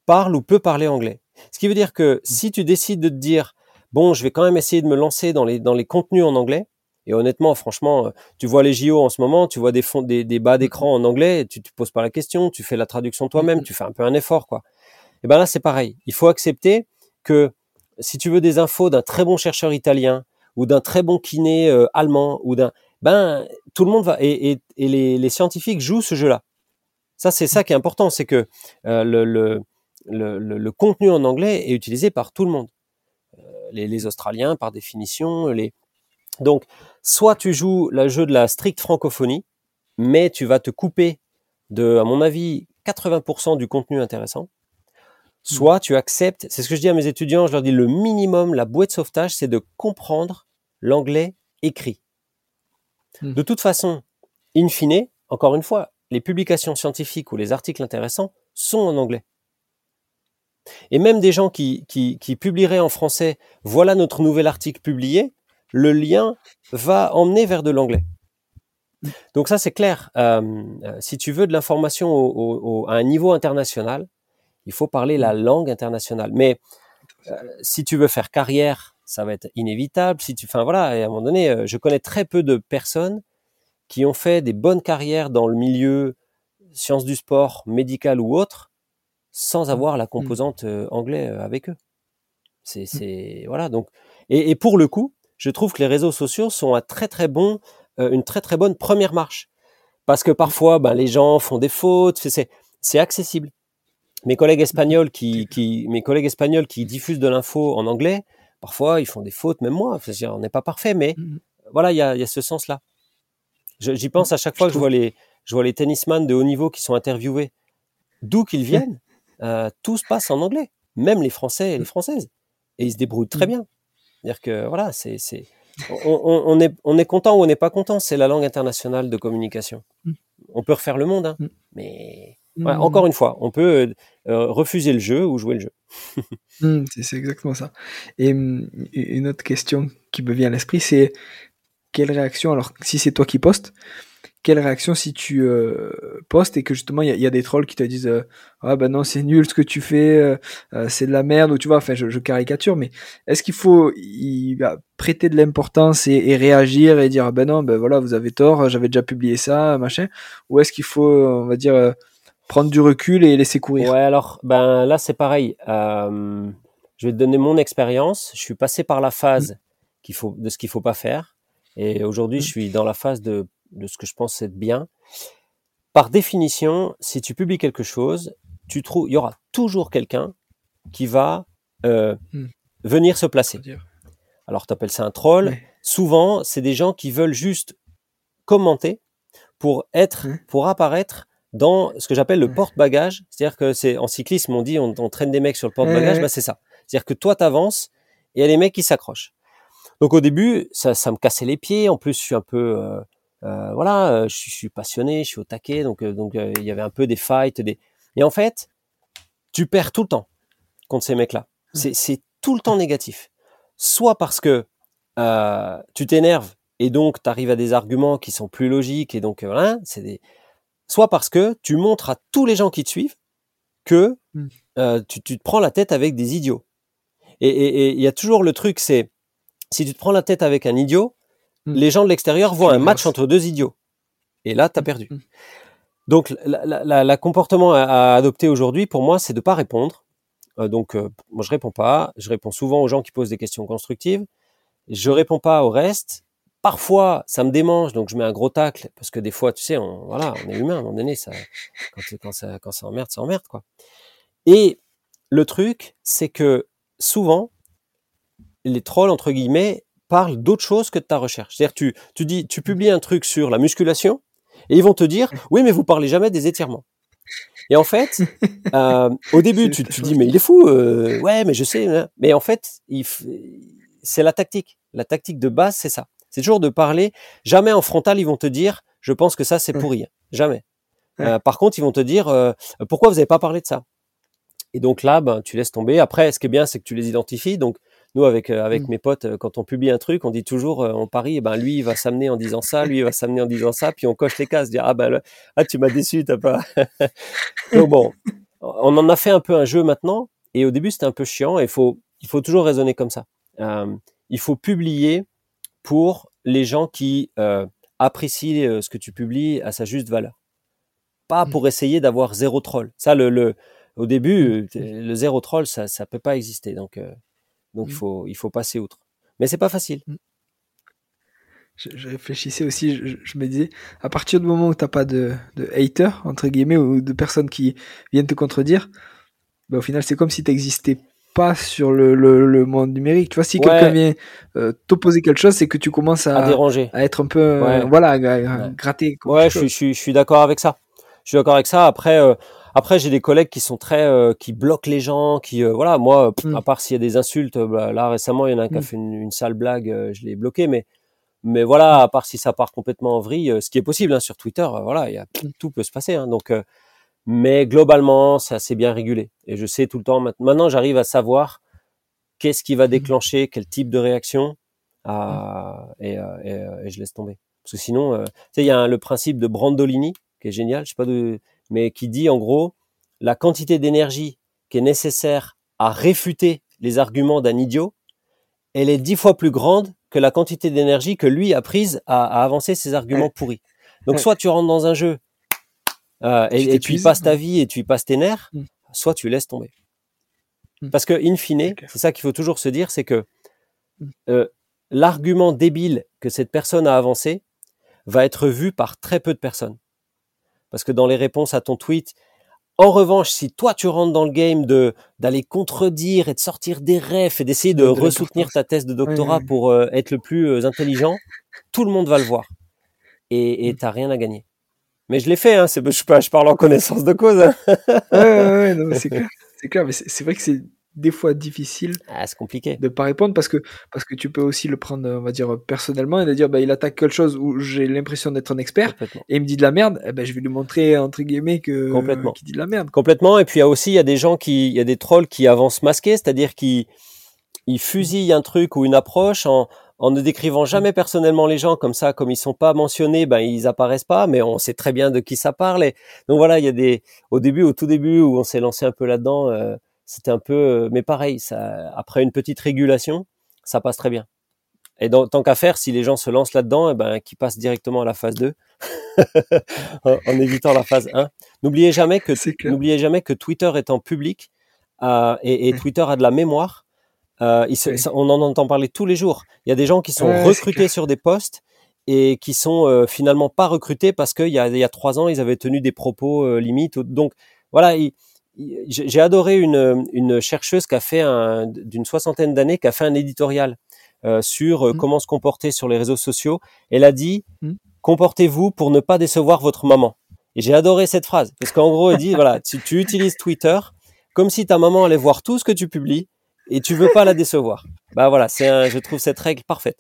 parle ou peut parler anglais. Ce qui veut dire que si tu décides de te dire, bon, je vais quand même essayer de me lancer dans les, dans les contenus en anglais, et honnêtement, franchement, euh, tu vois les JO en ce moment, tu vois des, fonds, des, des bas d'écran en anglais, tu te poses pas la question, tu fais la traduction toi-même, Mhm. tu fais un peu un effort, quoi. Et ben là, c'est pareil. Il faut accepter que si tu veux des infos d'un très bon chercheur italien ou d'un très bon kiné euh, allemand ou d'un, ben tout le monde va et, et, et les, les scientifiques jouent ce jeu-là. Ça, c'est ça qui est important, c'est que euh, le, le, le, le contenu en anglais est utilisé par tout le monde. Les, les Australiens, par définition, les donc soit tu joues le jeu de la stricte francophonie, mais tu vas te couper de, à mon avis, 80% du contenu intéressant, soit tu acceptes, c'est ce que je dis à mes étudiants, je leur dis le minimum, la bouée de sauvetage, c'est de comprendre l'anglais écrit. Hmm. De toute façon, in fine, encore une fois, les publications scientifiques ou les articles intéressants sont en anglais. Et même des gens qui, publieraient en français, voilà notre nouvel article publié, le lien va emmener vers de l'anglais. Donc ça c'est clair. Euh, euh, si tu veux de l'information à un niveau international, il faut parler la langue internationale. Mais euh, si tu veux faire carrière, ça va être inévitable. Si tu, enfin voilà, et à un moment donné, je connais très peu de personnes qui ont fait des bonnes carrières dans le milieu sciences du sport, médical ou autre, sans avoir la composante euh, anglais avec eux. C'est, c'est voilà. Donc, et, et pour le coup, je trouve que les réseaux sociaux sont un très très bon, euh, une très très bonne première marche, parce que parfois, ben, les gens font des fautes. C'est, accessible. Mes collègues espagnols qui, qui, mes collègues espagnols qui diffusent de l'info en anglais, parfois ils font des fautes, même moi. On n'est pas parfait, mais voilà, il y a, y a ce sens-là. J'y pense à chaque fois que je vois les, je vois les tennisman de haut niveau qui sont interviewés, d'où qu'ils viennent, euh, tout se passe en anglais, même les Français et les Françaises, et ils se débrouillent très bien. C'est-à-dire que voilà, c'est, c'est, on, on- on est, on est content ou on n'est pas content, c'est la langue internationale de communication. Mm. On peut refaire le monde, hein, Mm. mais ouais, encore une fois, on peut euh, refuser le jeu ou jouer le jeu. C'est c'est exactement ça. Et une autre question qui me vient à l'esprit, c'est quelle réaction, alors si c'est toi qui postes, quelle réaction si tu euh, postes et que justement il y, a- il y a des trolls qui te disent euh, ah ben non c'est nul ce que tu fais, euh, c'est de la merde ou tu vois, enfin je, je caricature, mais est-ce qu'il faut y bah, prêter de l'importance et, et réagir et dire ah ben non ben voilà vous avez tort, j'avais déjà publié ça machin, ou est-ce qu'il faut on va dire prendre du recul et laisser courir? Ouais, alors ben là c'est pareil. Je vais te donner mon expérience. Je suis passé par la phase qu'il faut de ce qu'il faut pas faire, et aujourd'hui Mm. je suis dans la phase de de ce que je pense être bien. Par définition, si tu publies quelque chose, tu trouves, il y aura toujours quelqu'un qui va euh, Mm. venir se placer. Alors tu appelles ça un troll. Souvent, c'est des gens qui veulent juste commenter pour être, Ouais. pour apparaître dans ce que j'appelle le Ouais. porte-bagages. C'est-à-dire que c'est en cyclisme, on dit on, on traîne des mecs sur le porte-bagages, Ouais. bah, c'est ça. C'est-à-dire que toi t'avances et il y a les mecs qui s'accrochent. Donc au début, ça, ça me cassait les pieds. En plus, je suis un peu, euh, euh, voilà, euh, je, suis- je suis passionné, je suis au taquet, donc euh, donc euh, il y avait un peu des fights, des. Et en fait, tu perds tout le temps contre ces mecs-là. C'est c'est tout le temps négatif. Soit parce que euh, tu t'énerves et donc tu arrives à des arguments qui sont plus logiques et donc voilà, c'est des. Soit parce que tu montres à tous les gens qui te suivent que Mm. euh, tu, tu te prends la tête avec des idiots. Et et- et il y a toujours le truc, c'est si tu te prends la tête avec un idiot, Mm. les gens de l'extérieur voient un match entre deux idiots. Et là, tu as perdu. Mm. Donc, la comportement à, à adopter aujourd'hui, pour moi, c'est de pas répondre. Euh, donc, euh, moi, je réponds pas. Je réponds souvent aux gens qui posent des questions constructives. Je réponds pas au reste. Parfois, ça me démange, donc je mets un gros tacle parce que des fois, tu sais, on, voilà, on est humain. À un moment donné, ça, quand, quand ça, quand ça emmerde, ça emmerde, quoi. Et le truc, c'est que souvent, les trolls entre guillemets parlent d'autre chose que de ta recherche. C'est-à-dire, tu, tu dis, tu publies un truc sur la musculation et ils vont te dire, oui, mais vous parlez jamais des étirements. Et en fait, euh, au début, tu, tu dis, mais il est fou, euh, ouais, mais je sais. hein. Mais en fait, f- c'est la tactique. La tactique de base, c'est ça. C'est toujours de parler. Jamais en frontal, ils vont te dire, je pense que ça, c'est pourri. Jamais. Euh, par contre, ils vont te dire, euh, pourquoi vous n'avez pas parlé de ça? Et donc là, ben, tu laisses tomber. Après, ce qui est bien, c'est que tu les identifies. Donc, nous, avec, euh, avec Mm. mes potes, euh, quand on publie un truc, on dit toujours, euh, on parie, eh ben, lui, il va s'amener en disant ça, lui, il va s'amener en disant ça, puis on coche les cases, dire, ah ben, le- ah, tu m'as déçu, t'as pas. donc bon, on en a fait un peu un jeu maintenant, et au début, c'était un peu chiant, et il faut, il faut toujours raisonner comme ça. Euh, il faut publier pour les gens qui euh, apprécient ce que tu publies à sa juste valeur. Pas Mm. pour essayer d'avoir zéro troll. Ça, le, le, au début, euh, le zéro troll, ça, ça peut pas exister. Donc, euh, donc il Mm. faut, il faut passer outre. Mais c'est pas facile. je, je réfléchissais aussi, je, je me disais, à partir du moment où t'as pas de, de haters, entre guillemets, ou de personnes qui viennent te contredire, bah, au final, c'est comme si t'existais pas sur le, le, le monde numérique. Tu vois, si Ouais. quelqu'un vient euh, t'opposer quelque chose, c'est que tu commences À à, déranger. à être un peu, euh, Ouais. voilà, à, à Ouais. gratter. Ouais, je je suis d'accord avec ça. Je suis d'accord avec ça. Après, euh, après j'ai des collègues qui sont très, euh, qui bloquent les gens, qui, euh, voilà, moi, pff, Mm. à part s'il y a des insultes, bah, là récemment, il y en a un qui a Mm. fait une, une sale blague, euh, je l'ai bloqué, mais, mais voilà, à part si ça part complètement en vrille, euh, ce qui est possible hein, sur Twitter, euh, voilà, il y a, Mm. tout peut se passer. Hein, donc, euh, mais globalement, c'est assez bien régulé. Et je sais tout le temps. Maintenant, j'arrive à savoir qu'est-ce qui va Mm. déclencher, quel type de réaction, à- et, euh, et, euh, et je laisse tomber. Parce que sinon, euh, tu sais, il y a un- le principe de Brandolini qui est génial, je sais pas de, mais qui dit en gros la quantité d'énergie qui est nécessaire à réfuter les arguments d'un idiot, elle est dix fois plus grande que la quantité d'énergie que lui a prise à, à avancer ses arguments Ouais. pourris. Donc Ouais. soit tu rentres dans un jeu euh, et, et tu y passes ta vie et tu y passes tes nerfs, Mm. soit tu laisses tomber. Mm. Parce que in fine, c'est ça qu'il faut toujours se dire, c'est que Mm. euh, l'argument débile que cette personne a avancé va être vu par très peu de personnes. Parce que dans les réponses à ton tweet, en revanche, si toi tu rentres dans le game de d'aller contredire et de sortir des refs et d'essayer de De ressoutenir ta thèse de doctorat pour euh, être le plus euh, intelligent, tout le monde va le voir et Mm. t'as rien à gagner. Mais je l'ai fait, hein, je, parle en connaissance de cause. hein. Ouais, ouais, ouais, c'est clair. C'est clair, mais c'est c'est vrai que c'est des fois difficile Ah, c'est compliqué. de pas répondre parce que parce que tu peux aussi le prendre, on va dire personnellement et de dire bah il attaque quelque chose où j'ai l'impression d'être un expert et il me dit de la merde, eh ben je vais lui montrer entre guillemets que Complètement. qu'il dit de la merde. Complètement. Et puis il y a aussi il y a des gens qui, il y a des trolls qui avancent masqués, c'est-à-dire qui ils fusillent un truc ou une approche en, en ne décrivant jamais personnellement les gens comme ça, comme ils sont pas mentionnés, ben ils apparaissent pas, mais on sait très bien de qui ça parle. Et donc voilà, il y a des au début, au tout début où on s'est lancé un peu là-dedans, euh, c'était un peu, euh, mais pareil, ça après une petite régulation, ça passe très bien. Et donc, tant qu'à faire, si les gens se lancent là-dedans, eh ben, qu'ils passent directement à la phase 2, en, en évitant la phase 1. N'oubliez jamais que. N'oubliez jamais que Twitter étant public euh, et. Twitter a de la mémoire. euh, il se- Oui. ça- on en entend parler tous les jours. Il y a des gens qui sont Ouais, recrutés sur des postes et qui sont euh, finalement pas recrutés parce qu'il y a, il y a trois ans ils avaient tenu des propos euh, limites. Donc voilà, il- il- j'ai adoré une, une chercheuse qui a fait un- d'une soixantaine d'années qui a fait un éditorial euh, sur euh, Mm. comment se comporter sur les réseaux sociaux. Elle a dit Mm. comportez-vous pour ne pas décevoir votre maman. Et j'ai adoré cette phrase parce qu'en gros, elle dit voilà, tu, tu utilises Twitter comme si ta maman allait voir tout ce que tu publies et tu veux pas la décevoir. Bah voilà, c'est un, je trouve cette règle parfaite.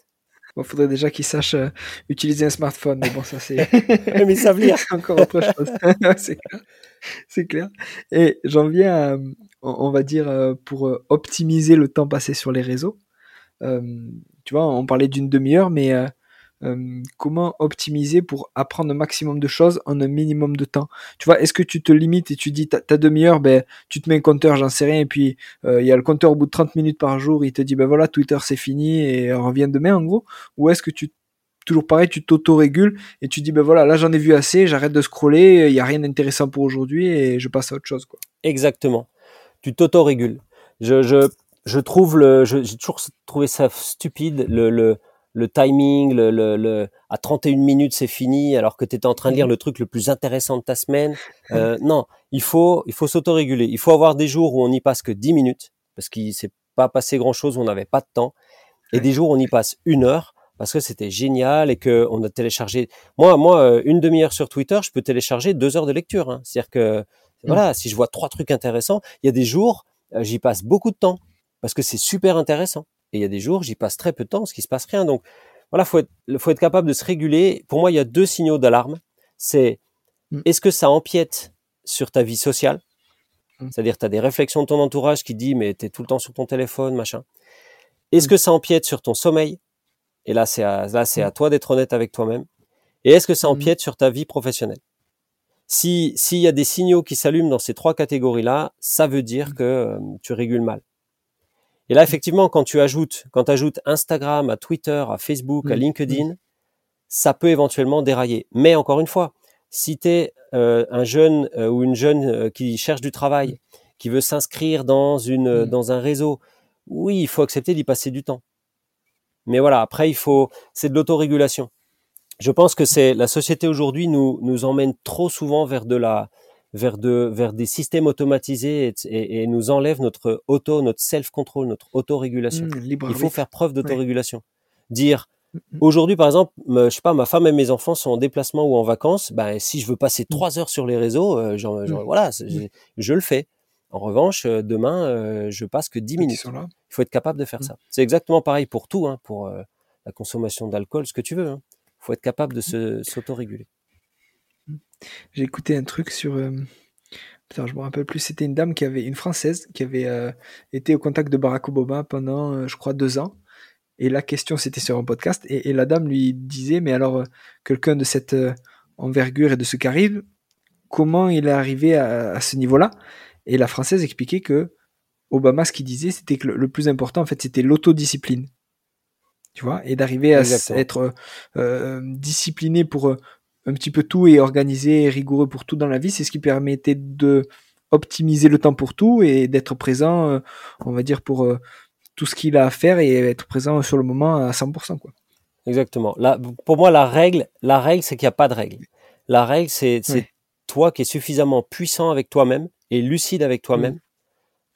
Il faudrait déjà qu'il sache euh, utiliser un smartphone, mais bon ça c'est Mais lire. c'est encore autre chose. C'est clair. C'est clair. Et j'en viens à, on on va dire, euh, pour euh, optimiser le temps passé sur les réseaux. Tu vois, on parlait d'une demi-heure, mais euh, comment optimiser pour apprendre un maximum de choses en un minimum de temps Tu vois, est-ce que tu te limites et tu dis ta, demi-heure, ben, tu te mets un compteur, j'en sais rien, et puis euh, il y a le compteur au bout de 30 minutes par jour, il te dit, ben voilà, Twitter c'est fini et on revient demain en gros Ou est-ce que tu, toujours pareil, tu t'auto-régules et tu dis, ben voilà, là j'en ai vu assez, j'arrête de scroller, il n'y a rien d'intéressant pour aujourd'hui et je passe à autre chose, quoi. Exactement. Tu t'auto-régules. Je, je, je trouve le, j'ai toujours trouvé ça stupide, le, le, le timing, le, le, le, à 31 minutes c'est fini, alors que tu étais en train de lire le truc le plus intéressant de ta semaine. Euh, non, il faut, il faut s'autoréguler. Il faut avoir des jours où on n'y passe que 10 minutes, parce qu'il s'est pas passé grand chose, où on n'avait pas de temps, et des jours où on y passe une heure, parce que c'était génial et que on a téléchargé. Moi, moi, euh, une demi-heure sur Twitter, je peux télécharger deux heures de lecture. Hein. C'est-à-dire que voilà, si je vois trois trucs intéressants, il y a des jours, euh, j'y passe beaucoup de temps parce que c'est super intéressant. Et il y a des jours, j'y passe très peu de temps parce qu'il se passe rien. Donc voilà, faut être, faut être capable de se réguler. Pour moi, il y a deux signaux d'alarme. C'est Mm. est-ce que ça empiète sur ta vie sociale? Mm. C'est-à-dire, tu as des réflexions de ton entourage qui dit mais tu es tout le temps sur ton téléphone, machin. Est-ce Mm. que ça empiète sur ton sommeil? Et là, c'est à, là, c'est à toi d'être honnête avec toi-même. Et est-ce que ça empiète sur ta vie professionnelle? Si s'il y a des signaux qui s'allument dans ces trois catégories-là, ça veut dire que euh, tu régules mal. Et là, effectivement, quand tu ajoutes, quand tu ajoutes Instagram à Twitter, à Facebook, à Mm. LinkedIn, ça peut éventuellement dérailler. Mais encore une fois, si tu es un jeune euh, ou une jeune euh, qui cherche du travail, qui veut s'inscrire dans une euh, Mm. dans un réseau, oui, il faut accepter d'y passer du temps. Mais voilà, après il faut c'est de l'autorégulation. Je pense que c'est la société aujourd'hui nous nous emmène trop souvent vers de la vers de vers des systèmes automatisés et, et- et nous enlève notre auto notre self control notre autorégulation. Mmh, Il faut faire preuve d'autorégulation. Dire Aujourd'hui, par exemple, je sais pas, ma femme et mes enfants sont en déplacement ou en vacances. Ben, si je veux passer trois heures sur les réseaux, euh, genre, voilà, je le fais. En revanche, euh, demain, euh, je passe que 10 minutes. Il faut être capable de faire ça. C'est exactement pareil pour tout, hein, pour la consommation d'alcool, ce que tu veux. Il hein. faut être capable de se, s'autoréguler. J'ai écouté un truc sur. Euh... Putain, je me rappelle plus. C'était une dame qui avait, une française, qui avait été au contact de Barack Obama pendant, je crois, deux ans. Et la question, c'était sur un podcast. Et, la dame lui disait, mais alors, quelqu'un de cette envergure et de ce charisme, comment il est arrivé à ce niveau-là? Et la française expliquait que Obama, ce qu'il disait, c'était que le, plus important, en fait, c'était l'autodiscipline. Tu vois, et d'arriver à être euh, discipliné pour euh, un petit peu tout et organisé et rigoureux pour tout dans la vie, c'est ce qui permettait de optimiser le temps pour tout et d'être présent, euh, on va dire, pour tout ce qu'il a à faire et être présent sur le moment à 100%. Quoi. Exactement. Là, pour moi, la règle, la règle, c'est qu'il n'y a pas de règle. La règle, c'est toi qui es suffisamment puissant avec toi-même et lucide avec toi-même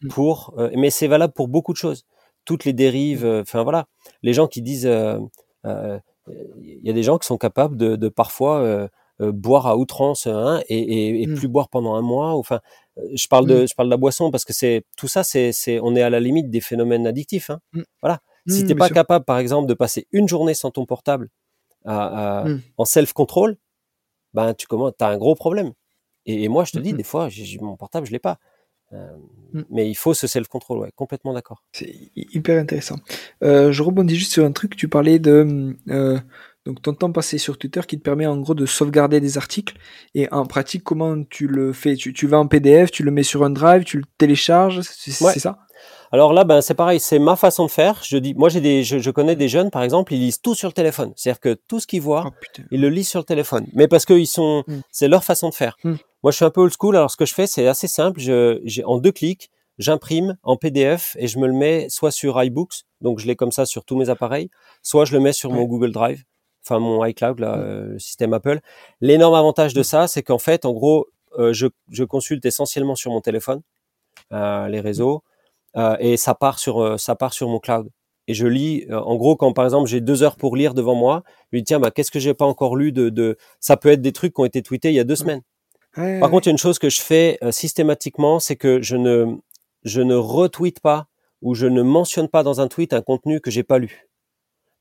mmh. Mm. pour, euh, mais c'est valable pour beaucoup de choses. Toutes les dérives, euh, enfin voilà, les gens qui disent, euh, il y a des gens qui sont capables de, de parfois boire à outrance hein, et, et, mm. plus boire pendant un mois. Enfin, je parle de, je parle de la boisson parce que c'est tout ça, c'est, on est à la limite des phénomènes addictifs. Hein. Voilà. Si t'es pas capable, par exemple, de passer une journée sans ton portable à, en self-control, ben tu commences, t'as un gros problème. Et, moi, je te dis, des fois, j'ai, mon portable, je l'ai pas. Euh, mm. Mais il faut ce self-control, ouais, complètement d'accord. C'est hyper intéressant. Euh, je rebondis juste sur un truc, tu parlais de euh, donc ton temps passé sur Twitter qui te permet en gros de sauvegarder des articles. Et en pratique, comment tu le fais? Tu, tu, vas en PDF, tu le mets sur un drive, tu le télécharges, c'est ça? Alors là, ben c'est pareil, c'est ma façon de faire. Je dis, moi j'ai des, je, connais des jeunes par exemple, ils lisent tout sur le téléphone. C'est-à-dire que tout ce qu'ils voient, oh, ils le lisent sur le téléphone. Mais parce qu'ils sont, mm. c'est leur façon de faire. Mm. Moi, je suis un peu old school. Alors, ce que je fais, c'est assez simple. Je, j'ai, en deux clics, j'imprime en PDF et je me le mets soit sur iBooks, donc je l'ai comme ça sur tous mes appareils, soit je le mets sur mon Google Drive, enfin mon iCloud, là, euh, le système Apple. L'énorme avantage de ça, c'est qu'en fait, en gros, euh, je, je, consulte essentiellement sur mon téléphone euh, les réseaux euh, et ça part sur euh, ça part sur mon cloud. Et je lis, en gros, quand par exemple j'ai deux heures pour lire devant moi, je lui dis tiens, bah, qu'est-ce que j'ai pas encore lu de, de, ça peut être des trucs qui ont été tweetés il y a deux semaines. Par contre, il y a une chose que je fais euh, systématiquement, c'est que je ne, je ne retweete pas ou je ne mentionne pas dans un tweet un contenu que j'ai pas lu.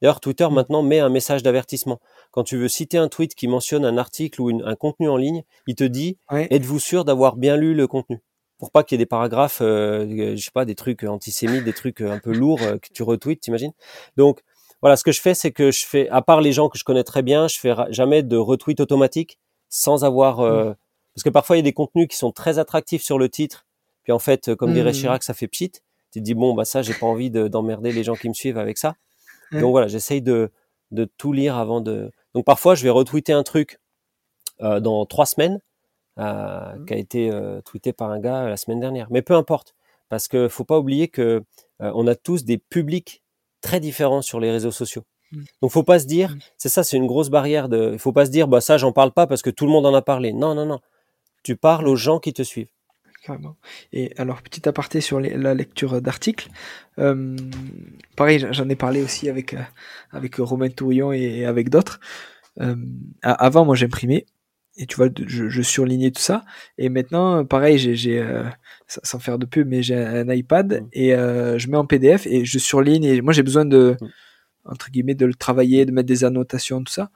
D'ailleurs, Twitter mmh. maintenant met un message d'avertissement. Quand tu veux citer un tweet qui mentionne un article ou un contenu en ligne, il te dit êtes-vous sûr d'avoir bien lu le contenu? Pour pas qu'il y ait des paragraphes, euh, je sais pas, des trucs antisémites, des trucs un peu lourds euh, que tu retweets, t'imagines? Donc voilà, ce que je fais, c'est que je fais, à part les gens que je connais très bien, je fais jamais de retweet automatique sans avoir euh, mmh. Parce que parfois, il y a des contenus qui sont très attractifs sur le titre. Puis en fait, comme dirait mmh. Chirac, ça fait pchit. Tu te dis, bon, bah ça, j'ai pas envie d'emmerder les gens qui me suivent avec ça. Donc voilà, j'essaye de, de tout lire avant de. Donc parfois, je vais retweeter un truc euh, dans trois semaines euh, mmh. qui a été euh, tweeté par un gars la semaine dernière. Mais peu importe, parce que faut pas oublier que euh, on a tous des publics très différents sur les réseaux sociaux. Mm. Donc faut pas se dire, c'est ça, c'est une grosse barrière de, faut pas se dire, bah ça j'en parle pas parce que tout le monde en a parlé. Non, non, non. Tu parles aux gens qui te suivent. Carrément. Et alors petit aparté sur la lecture d'articles. Euh, pareil, j'en ai parlé aussi avec euh, avec Romain Tourion et, avec d'autres. Euh, avant, moi j'imprimais et tu vois, je, je, surlignais tout ça. Et maintenant, pareil, j'ai, sans faire de pub, mais j'ai un iPad mm. et je mets en PDF et je surligne. Et moi, j'ai besoin de, entre guillemets de le travailler, de mettre des annotations, tout ça,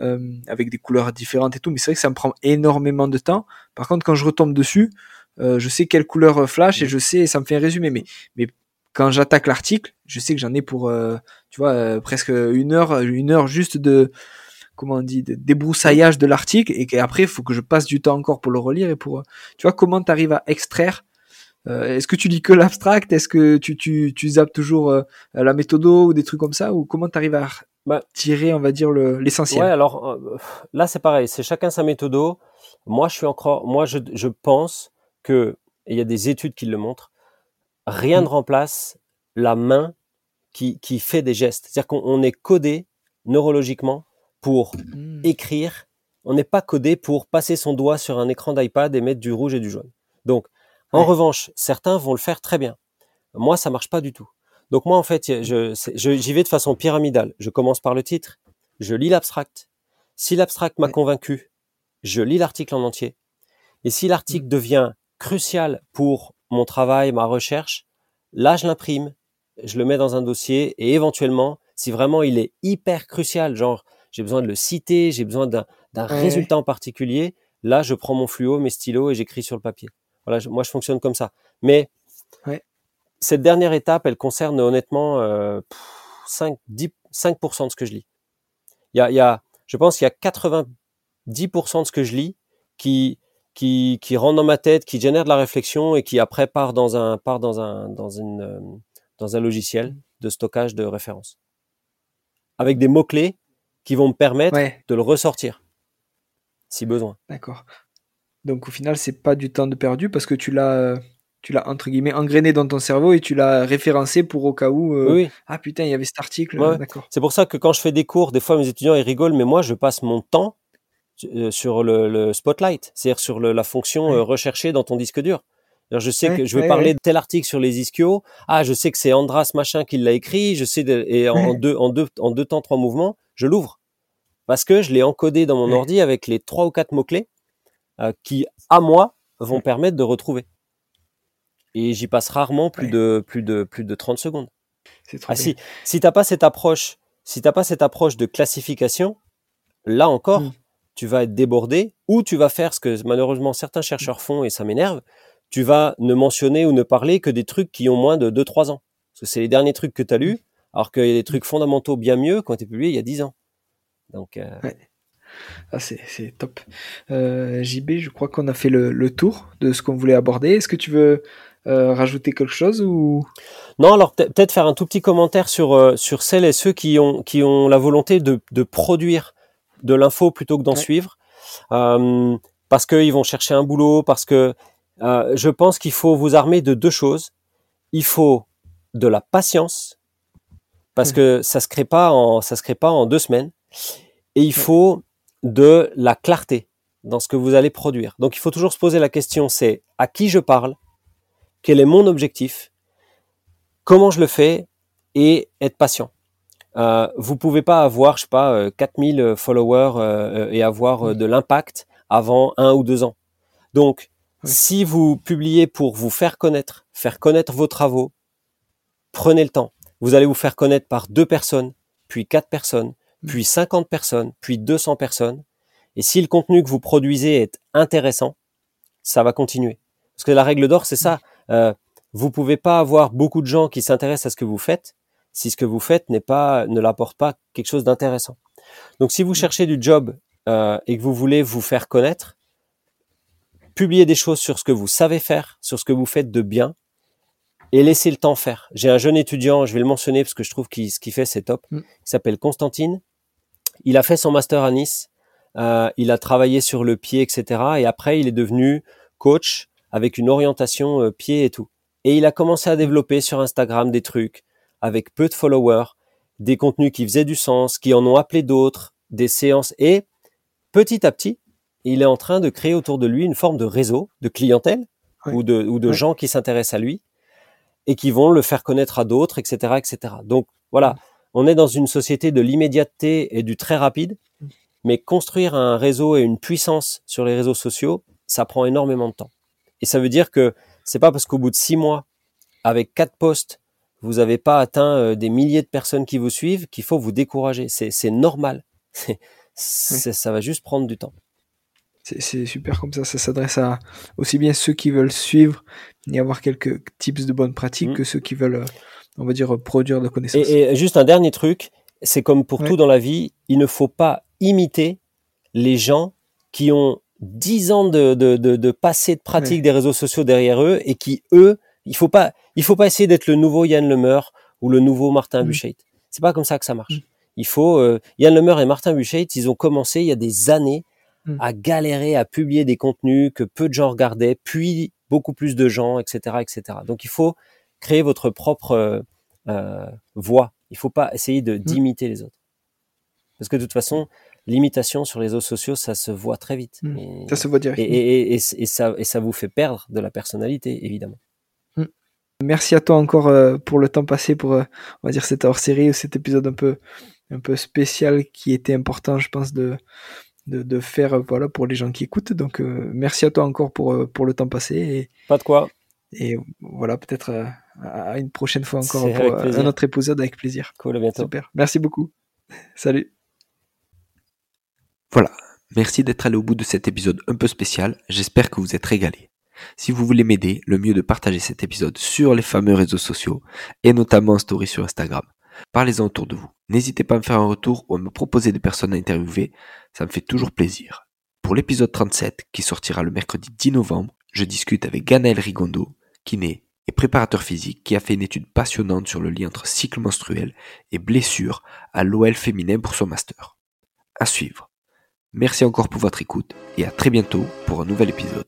euh, avec des couleurs différentes et tout. Mais c'est vrai que ça me prend énormément de temps. Par contre, quand je retombe dessus, euh, je sais quelle couleur flash et je sais, ça me fait un résumé. Mais, mais quand j'attaque l'article, je sais que j'en ai pour, euh, tu vois, presque une heure, une heure juste de, comment on dit, de débroussaillage de l'article et qu'après, il faut que je passe du temps encore pour le relire et pour, tu vois, comment tu arrives à extraire euh, est-ce que tu lis que l'abstract? Est-ce que tu, tu, tu zappes toujours euh, la méthodo ou des trucs comme ça? Ou comment tu arrives à bah, tirer, on va dire, l'essentiel? Ouais, alors euh, là, c'est pareil. C'est chacun sa méthodo. Moi, je suis encore, moi, je, je pense que, il y a des études qui le montrent, rien mm. ne remplace la main qui, qui fait des gestes. C'est-à-dire qu'on est codé neurologiquement pour mm. écrire. On n'est pas codé pour passer son doigt sur un écran d'iPad et mettre du rouge et du jaune. Donc, en revanche, certains vont le faire très bien. Moi, ça marche pas du tout. Donc moi, en fait, je, je- j'y vais de façon pyramidale. Je commence par le titre, je lis l'abstract. Si l'abstract m'a Ouais. convaincu, je lis l'article en entier. Et si l'article devient crucial pour mon travail, ma recherche, là, je l'imprime, je le mets dans un dossier et éventuellement, si vraiment il est hyper crucial, genre j'ai besoin de le citer, j'ai besoin d'un d'un Ouais. résultat en particulier, là, je prends mon fluo, mes stylos et j'écris sur le papier. Voilà, je- moi, je fonctionne comme ça. Mais Ouais. cette dernière étape, elle concerne honnêtement euh, pff, 5, 10, 5% de ce que je lis. Il y a, il y a, je pense qu'il y a 90% de ce que je lis qui, qui, qui rentre dans ma tête, qui génère de la réflexion et qui après part dans un, part dans un, dans une, euh, dans un logiciel de stockage de références. Avec des mots-clés qui vont me permettre Ouais, de le ressortir, si besoin. d'accord. Donc au final, c'est pas du temps de perdu parce que tu l'as, euh, tu l'as entre guillemets engrainé dans ton cerveau et tu l'as référencé pour au cas où. euh, Oui. Ah putain, il y avait cet article. Ouais. D'accord. C'est pour ça que quand je fais des cours, des fois mes étudiants ils rigolent, mais moi je passe mon temps euh, sur le, le spotlight, c'est-à-dire sur le- la fonction Ouais. recherchée dans ton disque dur. Alors, je sais Ouais, que je vais ouais, parler ouais. de tel article sur les ischios. Ah, je sais que c'est Andras machin qui l'a écrit. Je sais de- et en, deux en deux en deux temps trois mouvements, je l'ouvre parce que je l'ai encodé dans mon ordi avec les trois ou quatre mots clés euh, qui à moi vont Ouais. permettre de retrouver. Et j'y passe rarement plus Ouais. de plus de plus de 30 secondes. C'est trop Ah si, si t'as pas cette approche, si t'as pas cette approche de classification, là encore, Mm. tu vas être débordé ou tu vas faire ce que malheureusement certains chercheurs font et ça m'énerve. Tu vas ne mentionner ou ne parler que des trucs qui ont moins de 2-3 ans. Parce que c'est les derniers trucs que tu as lus, alors qu'il y a des trucs fondamentaux bien mieux qui ont été publiés il y a 10 ans. Donc, euh, Ah, c'est top. Euh, JB, je crois qu'on a fait le, le tour de ce qu'on voulait aborder. Est-ce que tu veux euh, rajouter quelque chose ou? Non, alors peut- peut-être faire un tout petit commentaire sur, euh, sur celles et ceux qui ont, qui ont la volonté de, de produire de l'info plutôt que d'en Ouais. suivre, parce qu'ils vont chercher un boulot, parce que je pense qu'il faut vous armer de deux choses. Il faut de la patience, parce Ouais. que ça se crée pas en, ça se crée pas en deux semaines, et il Ouais. faut de la clarté dans ce que vous allez produire. Donc il faut toujours se poser la question, c'est à qui je parle, quel est mon objectif, comment je le fais et être patient. Euh, vous pouvez pas avoir, je sais pas, euh, 4000 followers euh, et avoir euh, de l'impact avant un ou deux ans. Donc, Oui. si vous publiez pour vous faire connaître, faire connaître vos travaux, prenez le temps. Vous allez vous faire connaître par deux personnes, puis quatre personnes, puis 50 personnes, puis 200 personnes. Et si le contenu que vous produisez est intéressant, ça va continuer. Parce que la règle d'or, c'est ça. Euh, vous pouvez pas avoir beaucoup de gens qui s'intéressent à ce que vous faites si ce que vous faites n'est pas, ne l'apporte pas quelque chose d'intéressant. Donc, si vous cherchez du job euh, et que vous voulez vous faire connaître, publiez des choses sur ce que vous savez faire, sur ce que vous faites de bien, et laissez le temps faire. J'ai un jeune étudiant, je vais le mentionner parce que je trouve qu'il ce qu'il fait c'est top. Mm. Il s'appelle Constantine. Il a fait son master à Nice. Euh, il a travaillé sur le pied, etc. Et après, il est devenu coach avec une orientation euh, pied et tout. Et il a commencé à développer sur Instagram des trucs avec peu de followers, des contenus qui faisaient du sens, qui en ont appelé d'autres, des séances. Et petit à petit, il est en train de créer autour de lui une forme de réseau, de clientèle ou de, ou de gens qui s'intéressent à lui et qui vont le faire connaître à d'autres, etc., etc. Donc voilà, on est dans une société de l'immédiateté et du très rapide, mais construire un réseau et une puissance sur les réseaux sociaux, ça prend énormément de temps. Et ça veut dire que c'est pas parce qu'au bout de six mois, avec quatre posts, vous n'avez pas atteint euh, des milliers de personnes qui vous suivent, qu'il faut vous décourager. C'est normal. Ça va juste prendre du temps. c'est c'est super comme ça. Ça s'adresse à aussi bien ceux qui veulent suivre et avoir quelques tips de bonnes pratiques Mm. que ceux qui veulent, euh, on va dire, produire de connaissances. Et, et juste un dernier truc, c'est comme pour Ouais. tout dans la vie, il ne faut pas imiter les gens qui ont 10 ans de, de, de, de passé de pratique Ouais. des réseaux sociaux derrière eux et qui, eux, il faut pas, il faut pas essayer d'être le nouveau Yann Lemeur ou le nouveau Martin Mm. Buchheit. C'est pas comme ça que ça marche. Mm. Il faut, euh, Yann Lemeur et Martin Buchheit, ils ont commencé il y a des années Mm. à galérer à publier des contenus que peu de gens regardaient, puis beaucoup plus de gens, etc., etc. Donc il faut créer votre propre euh, euh, voix. Il faut pas essayer de d'imiter les autres. Parce que de toute façon, l'imitation sur les réseaux sociaux, ça se voit très vite. Mm. Et, Ça se voit direct. et- et- et ça, et ça vous fait perdre de la personnalité, évidemment. Merci à toi encore euh, pour le temps passé pour, euh, on va dire, cette hors-série ou cet épisode un peu, un peu spécial qui était important, je pense, de, de, de faire, euh, voilà, pour les gens qui écoutent. Donc, merci à toi encore pour, pour le temps passé. Et, Pas de quoi. Et voilà, peut-être à une prochaine fois encore pour un autre épisode avec plaisir. Cool, à bientôt. Super. Merci beaucoup. Salut. Voilà, merci d'être allé au bout de cet épisode un peu spécial, j'espère que vous êtes régalés. Si vous voulez m'aider, le mieux est de partager cet épisode sur les fameux réseaux sociaux et notamment en story sur Instagram. Parlez-en autour de vous. N'hésitez pas à me faire un retour ou à me proposer des personnes à interviewer, ça me fait toujours plaisir. Pour l'épisode 37, qui sortira le mercredi 10 novembre, je discute avec Ganaël Rigondo, kiné préparateur physique qui a fait une étude passionnante sur le lien entre cycle menstruel et blessure à l'OL féminin pour son master. À suivre. Merci encore pour votre écoute et à très bientôt pour un nouvel épisode.